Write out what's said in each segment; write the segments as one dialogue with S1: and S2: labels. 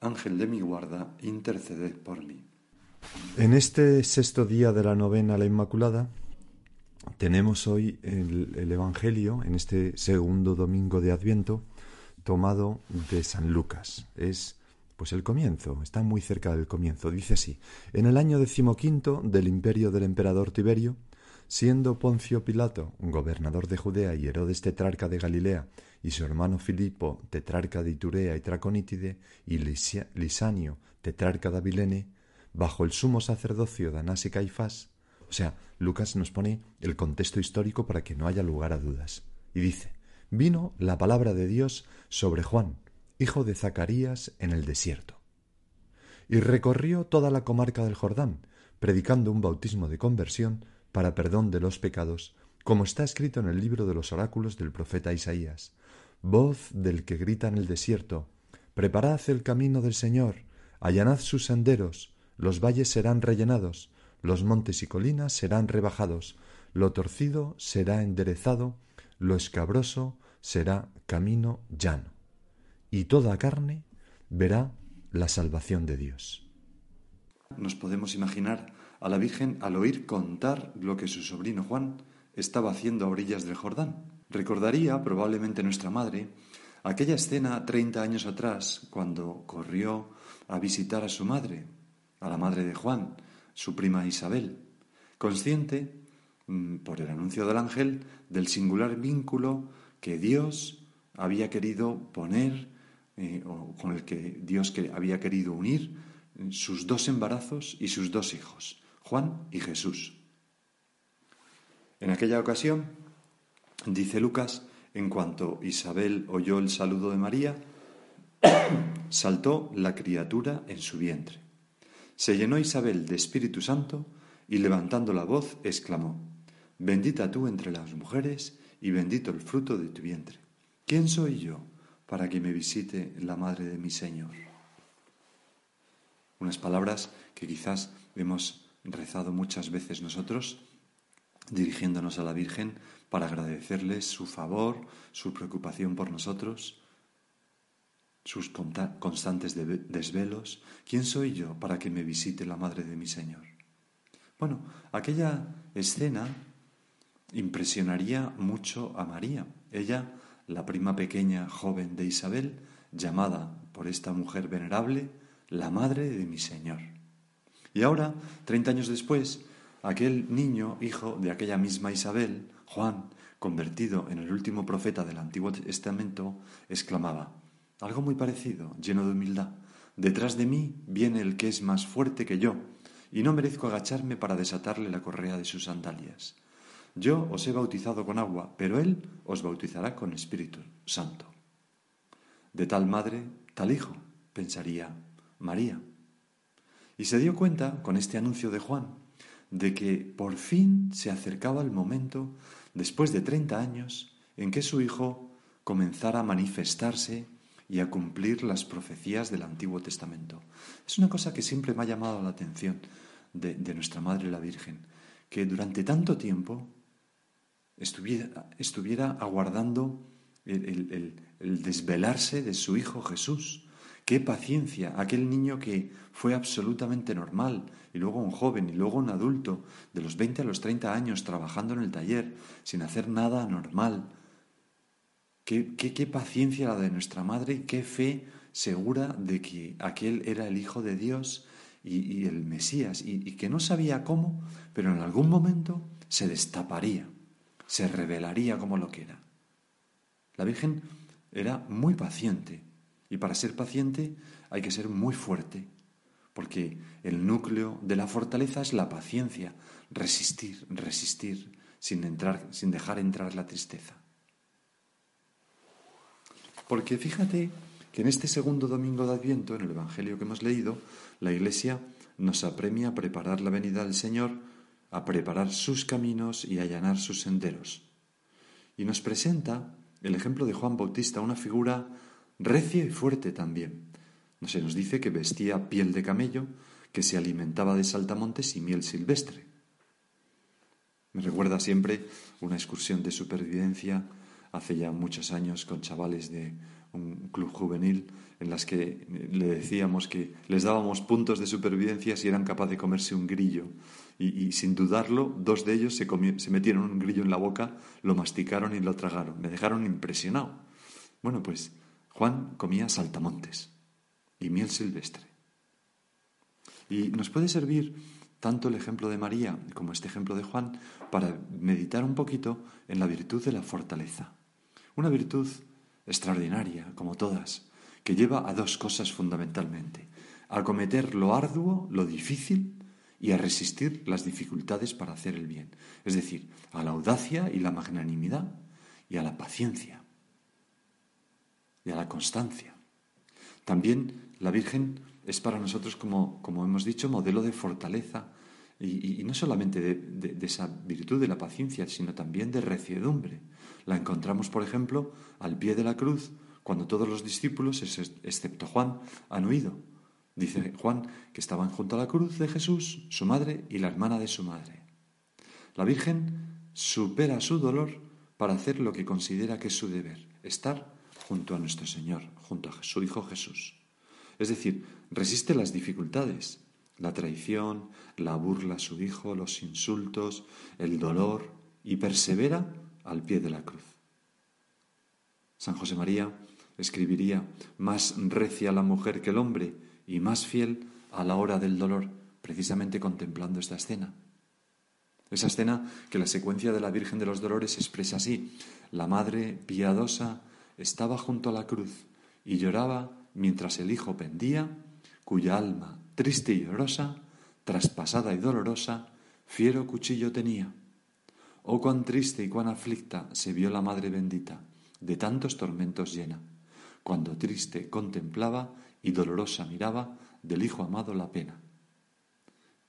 S1: Ángel de mi guarda, interceded por mí.
S2: En este sexto día de la novena la Inmaculada, tenemos hoy el, el, Evangelio, en este segundo domingo de Adviento, tomado de San Lucas. Es pues el comienzo, está muy cerca del comienzo. Dice así: En el año decimoquinto del imperio del emperador Tiberio, siendo Poncio Pilato gobernador de Judea y Herodes tetrarca de Galilea, y su hermano Filipo, tetrarca de Iturea y Traconítide, y Lisanio, tetrarca de Abilene, bajo el sumo sacerdocio de Anás y Caifás. O sea, Lucas nos pone el contexto histórico para que no haya lugar a dudas. Y dice, vino la palabra de Dios sobre Juan, hijo de Zacarías, en el desierto. Y recorrió toda la comarca del Jordán, predicando un bautismo de conversión para perdón de los pecados, como está escrito en el libro de los oráculos del profeta Isaías voz del que grita en el desierto, Preparad el camino del Señor, allanad sus senderos, los valles serán rellenados, los montes y colinas serán rebajados, lo torcido será enderezado, lo escabroso será camino llano, y toda carne verá la salvación de Dios.
S1: Nos podemos imaginar a la Virgen al oír contar lo que su sobrino Juan estaba haciendo a orillas del Jordán. Recordaría probablemente nuestra madre aquella escena treinta años atrás cuando corrió a visitar a su madre, a la madre de Juan, su prima Isabel, consciente, mm, por el anuncio del ángel, del singular vínculo que Dios había querido poner, eh, o con el que Dios había querido unir eh, sus dos embarazos y sus dos hijos, Juan y Jesús. En aquella ocasión, Dice Lucas, en cuanto Isabel oyó el saludo de María, saltó la criatura en su vientre. Se llenó Isabel de Espíritu Santo y levantando la voz exclamó, Bendita tú entre las mujeres y bendito el fruto de tu vientre. ¿Quién soy yo para que me visite la madre de mi Señor? Unas palabras que quizás hemos rezado muchas veces nosotros, dirigiéndonos a la Virgen, para agradecerles su favor, su preocupación por nosotros, sus constantes desvelos. ¿Quién soy yo para que me visite la Madre de mi Señor? Bueno, aquella escena impresionaría mucho a María. Ella, la prima pequeña joven de Isabel, llamada por esta mujer venerable la Madre de mi Señor. Y ahora, treinta años después, aquel niño, hijo de aquella misma Isabel, Juan, convertido en el último profeta del Antiguo Testamento, exclamaba, algo muy parecido, lleno de humildad, detrás de mí viene el que es más fuerte que yo, y no merezco agacharme para desatarle la correa de sus sandalias. Yo os he bautizado con agua, pero él os bautizará con Espíritu Santo. De tal madre, tal hijo, pensaría María. Y se dio cuenta, con este anuncio de Juan, de que por fin se acercaba el momento después de treinta años, en que su Hijo comenzara a manifestarse y a cumplir las profecías del Antiguo Testamento. Es una cosa que siempre me ha llamado la atención de, nuestra Madre la Virgen, que durante tanto tiempo estuviera, aguardando el desvelarse de su Hijo Jesús, Qué paciencia, aquel niño que fue absolutamente normal, y luego un joven, y luego un adulto, de los 20 a los 30 años, trabajando en el taller, sin hacer nada normal. Qué, qué, qué paciencia la de nuestra madre y qué fe segura de que aquel era el Hijo de Dios y, el Mesías, y, y que no sabía cómo, pero en algún momento se destaparía, se revelaría como lo que era. La Virgen era muy paciente, y para ser paciente hay que ser muy fuerte, porque el núcleo de la fortaleza es la paciencia, resistir, resistir, sin, entrar, sin dejar entrar la tristeza. Porque fíjate que en este segundo domingo de Adviento, en el Evangelio que hemos leído, la Iglesia nos apremia a preparar la venida del Señor, a preparar sus caminos y a allanar sus senderos. Y nos presenta el ejemplo de Juan Bautista, una figura recia y fuerte también. Se nos dice que vestía piel de camello, que se alimentaba de saltamontes y miel silvestre. Me recuerda siempre una excursión de supervivencia hace ya muchos años con chavales de un club juvenil en las que le decíamos que les dábamos puntos de supervivencia si eran capaces de comerse un grillo. Y, sin dudarlo, dos de ellos se metieron un grillo en la boca, lo masticaron y lo tragaron. Me dejaron impresionado. Bueno, pues Juan comía saltamontes y miel silvestre. Y nos puede servir tanto el ejemplo de María como este ejemplo de Juan para meditar un poquito en la virtud de la fortaleza. Una virtud extraordinaria, como todas, que lleva a dos cosas fundamentalmente, a cometer lo arduo, lo difícil, y a resistir las dificultades para hacer el bien, es decir, a la audacia y la magnanimidad, y a la paciencia, y a la constancia. También la Virgen es para nosotros, como, como hemos dicho, modelo de fortaleza, y, no solamente de, esa virtud de la paciencia, sino también de reciedumbre. La encontramos, por ejemplo, al pie de la cruz, cuando todos los discípulos, excepto Juan, han huido. Dice Juan que estaban junto a la cruz de Jesús, su madre y la hermana de su madre. La Virgen supera su dolor para hacer lo que considera que es su deber, estar junto a nuestro Señor, junto a su Hijo Jesús. Es decir, resiste las dificultades, la traición, la burla a su hijo, los insultos, el dolor, y persevera al pie de la cruz. San José María escribiría, más recia la mujer que el hombre y más fiel a la hora del dolor, precisamente contemplando esta escena. Esa escena que la secuencia de la Virgen de los Dolores expresa así. La madre piadosa estaba junto a la cruz y lloraba mientras el hijo pendía, cuya alma triste y llorosa, traspasada y dolorosa, fiero cuchillo tenía. Oh cuán triste y cuán aflicta se vio la Madre bendita, de tantos tormentos llena, cuando triste contemplaba y dolorosa miraba del Hijo amado la pena.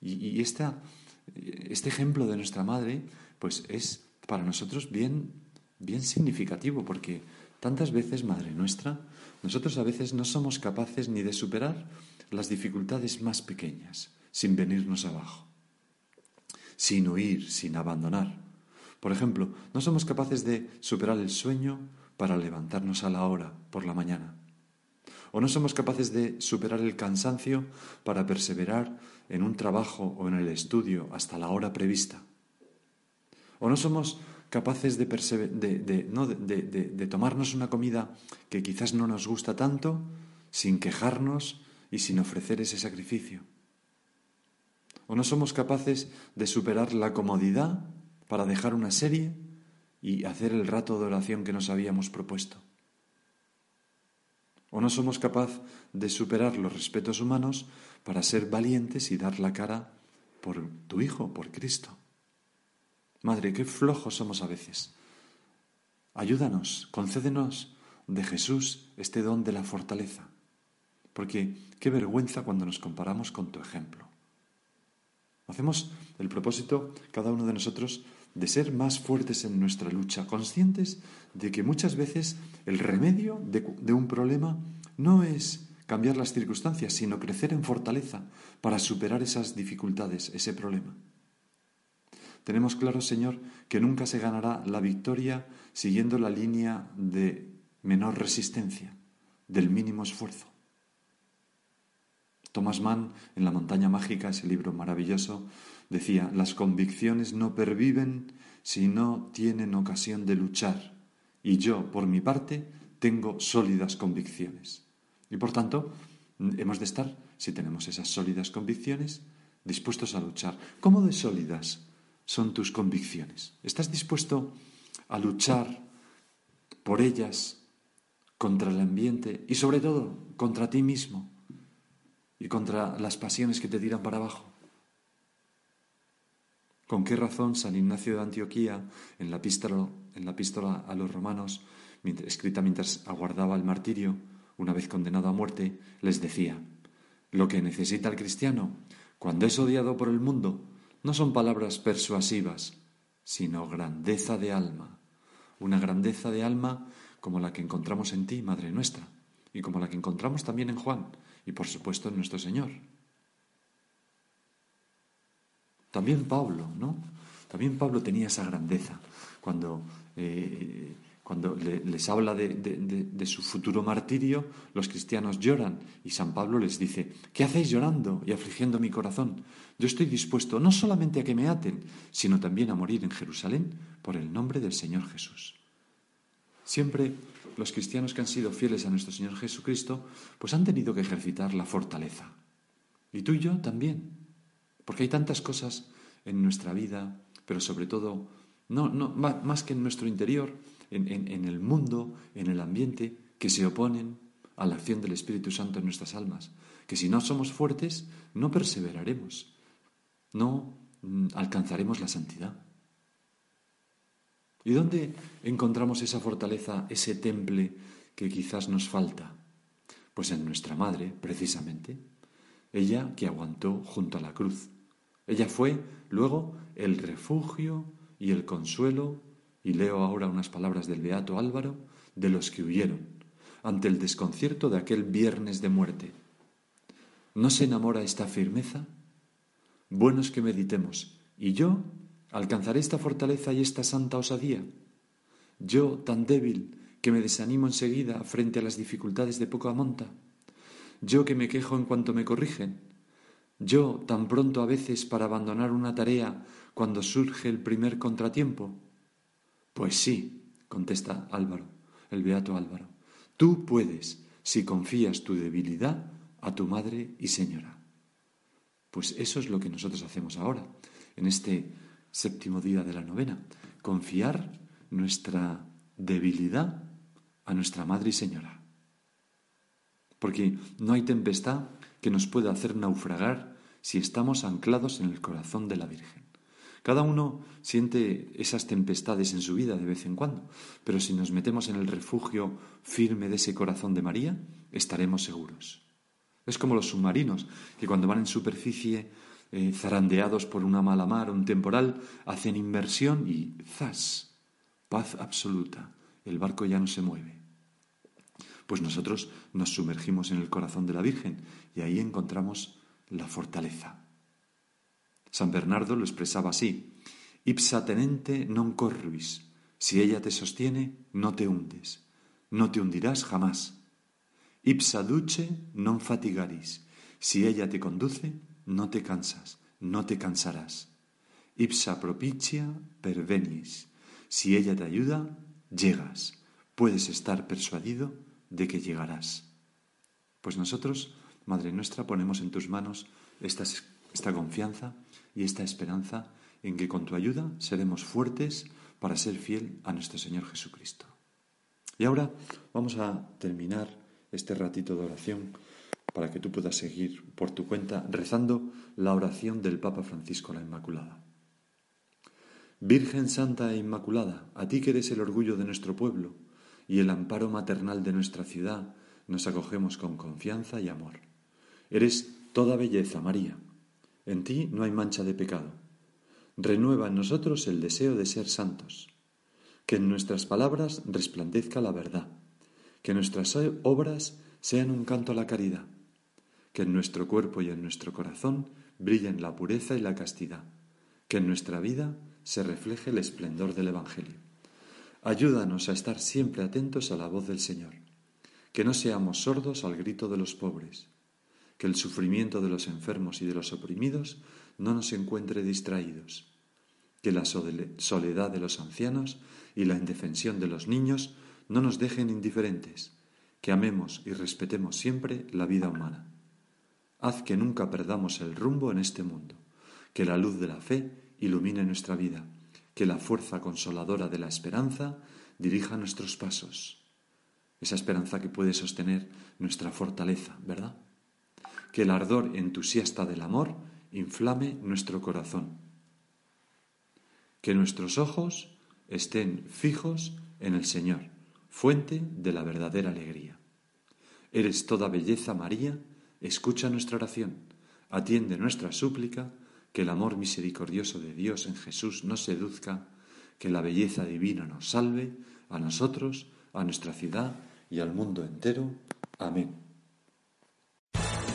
S1: Y, este ejemplo de nuestra Madre, pues es para nosotros bien, bien significativo, porque tantas veces, Madre nuestra, nosotros a veces no somos capaces ni de superar las dificultades más pequeñas, sin venirnos abajo, sin huir, sin abandonar. Por ejemplo, no somos capaces de superar el sueño para levantarnos a la hora por la mañana. O no somos capaces de superar el cansancio para perseverar en un trabajo o en el estudio hasta la hora prevista. O no somos capaces de, de, tomarnos una comida que quizás no nos gusta tanto sin quejarnos y sin ofrecer ese sacrificio? ¿O no somos capaces de superar la comodidad para dejar una serie y hacer el rato de oración que nos habíamos propuesto? ¿O no somos capaces de superar los respetos humanos para ser valientes y dar la cara por tu Hijo, por Cristo? Madre, qué flojos somos a veces. Ayúdanos, concédenos de Jesús este don de la fortaleza porque qué vergüenza cuando nos comparamos con tu ejemplo. Hacemos el propósito, cada uno de nosotros, de ser más fuertes en nuestra lucha, conscientes de que muchas veces el remedio de, de, un problema no es cambiar las circunstancias, sino crecer en fortaleza para superar esas dificultades, ese problema. Tenemos claro, Señor, que nunca se ganará la victoria siguiendo la línea de menor resistencia, del mínimo esfuerzo. Thomas Mann, en La montaña mágica, ese libro maravilloso, decía, las convicciones no perviven si no tienen ocasión de luchar. Y yo, por mi parte, tengo sólidas convicciones. Y por tanto, hemos de estar, si tenemos esas sólidas convicciones, dispuestos a luchar. ¿Cómo de sólidas son tus convicciones? ¿Estás dispuesto a luchar por ellas contra el ambiente y sobre todo contra ti mismo y contra las pasiones que te tiran para abajo? ¿Con qué razón San Ignacio de Antioquía, en la epístola, a los romanos, escrita mientras aguardaba el martirio, una vez condenado a muerte, les decía, lo que necesita el cristiano, cuando es odiado por el mundo, no son palabras persuasivas, sino grandeza de alma, una grandeza de alma como la que encontramos en ti, Madre nuestra, y como la que encontramos también en Juan, y por supuesto en nuestro Señor. También Pablo, ¿no? También Pablo tenía esa grandeza cuando, eh, cuando les habla de, su futuro martirio, los cristianos lloran y San Pablo les dice, ¿qué hacéis llorando y afligiendo mi corazón? Yo estoy dispuesto no solamente a que me aten, sino también a morir en Jerusalén por el nombre del Señor Jesús. Siempre los cristianos que han sido fieles a nuestro Señor Jesucristo, pues han tenido que ejercitar la fortaleza. Y tú y yo también. Porque hay tantas cosas en nuestra vida, pero sobre todo, no, no, más que en nuestro interior, en, el mundo, en el ambiente, que se oponen a la acción del Espíritu Santo en nuestras almas. Que si no somos fuertes, no perseveraremos, no mm, alcanzaremos la santidad. ¿Y dónde encontramos esa fortaleza, ese temple que quizás nos falta? Pues en nuestra madre, precisamente, ella que aguantó junto a la cruz, ella fue luego el refugio y el consuelo, y leo ahora unas palabras del Beato Álvaro, de los que huyeron ante el desconcierto de aquel viernes de muerte. ¿No se enamora esta firmeza? Buenos que meditemos, ¿y yo alcanzaré esta fortaleza y esta santa osadía? Yo, tan débil, que me desanimo enseguida frente a las dificultades de poca monta. Yo que me quejo en cuanto me corrigen, yo tan pronto a veces para abandonar una tarea cuando surge el primer contratiempo? Pues sí, contesta Álvaro, el beato Álvaro. Tú puedes, si confías tu debilidad a tu madre y señora. Pues eso es lo que nosotros hacemos ahora, en este séptimo día de la novena, confiar nuestra debilidad a nuestra madre y señora. Porque no hay tempestad que nos puede hacer naufragar si estamos anclados en el corazón de la Virgen. Cada uno siente esas tempestades en su vida de vez en cuando, pero si nos metemos en el refugio firme de ese corazón de María, estaremos seguros. Es como los submarinos, que cuando van en superficie eh, zarandeados por una mala mar o un temporal, hacen inversión y ¡zas! Paz absoluta. El barco ya no se mueve. Pues nosotros nos sumergimos en el corazón de la Virgen y ahí encontramos la fortaleza. San Bernardo lo expresaba así: Ipsa tenente non corruis. Si ella te sostiene, no te hundes. No te hundirás jamás. Ipsa duce non fatigaris. Si ella te conduce, no te cansas, no te cansarás. Ipsa propicia pervenis. Si ella te ayuda, llegas. Puedes estar persuadido de que llegarás. Pues nosotros, Madre nuestra, ponemos en tus manos esta, esta confianza y esta esperanza en que con tu ayuda seremos fuertes para ser fiel a nuestro Señor Jesucristo. Y ahora vamos a terminar este ratito de oración para que tú puedas seguir por tu cuenta rezando la oración del Papa Francisco la Inmaculada. Virgen Santa e Inmaculada, a ti que eres el orgullo de nuestro pueblo, y el amparo maternal de nuestra ciudad, nos acogemos con confianza y amor. Eres toda belleza, María. En ti no hay mancha de pecado. Renueva en nosotros el deseo de ser santos. Que en nuestras palabras resplandezca la verdad. Que nuestras obras sean un canto a la caridad. Que en nuestro cuerpo y en nuestro corazón brillen la pureza y la castidad. Que en nuestra vida se refleje el esplendor del Evangelio. Ayúdanos a estar siempre atentos a la voz del Señor, que no seamos sordos al grito de los pobres, que el sufrimiento de los enfermos y de los oprimidos no nos encuentre distraídos, que la soledad de los ancianos y la indefensión de los niños no nos dejen indiferentes, que amemos y respetemos siempre la vida humana. Haz que nunca perdamos el rumbo en este mundo, que la luz de la fe ilumine nuestra vida, que la fuerza consoladora de la esperanza dirija nuestros pasos. Esa esperanza que puede sostener nuestra fortaleza, ¿verdad? Que el ardor entusiasta del amor inflame nuestro corazón. Que nuestros ojos estén fijos en el Señor, fuente de la verdadera alegría. Eres toda belleza, María, escucha nuestra oración, atiende nuestra súplica, que el amor misericordioso de Dios en Jesús nos seduzca, que la belleza divina nos salve, a nosotros, a nuestra ciudad y al mundo entero. Amén.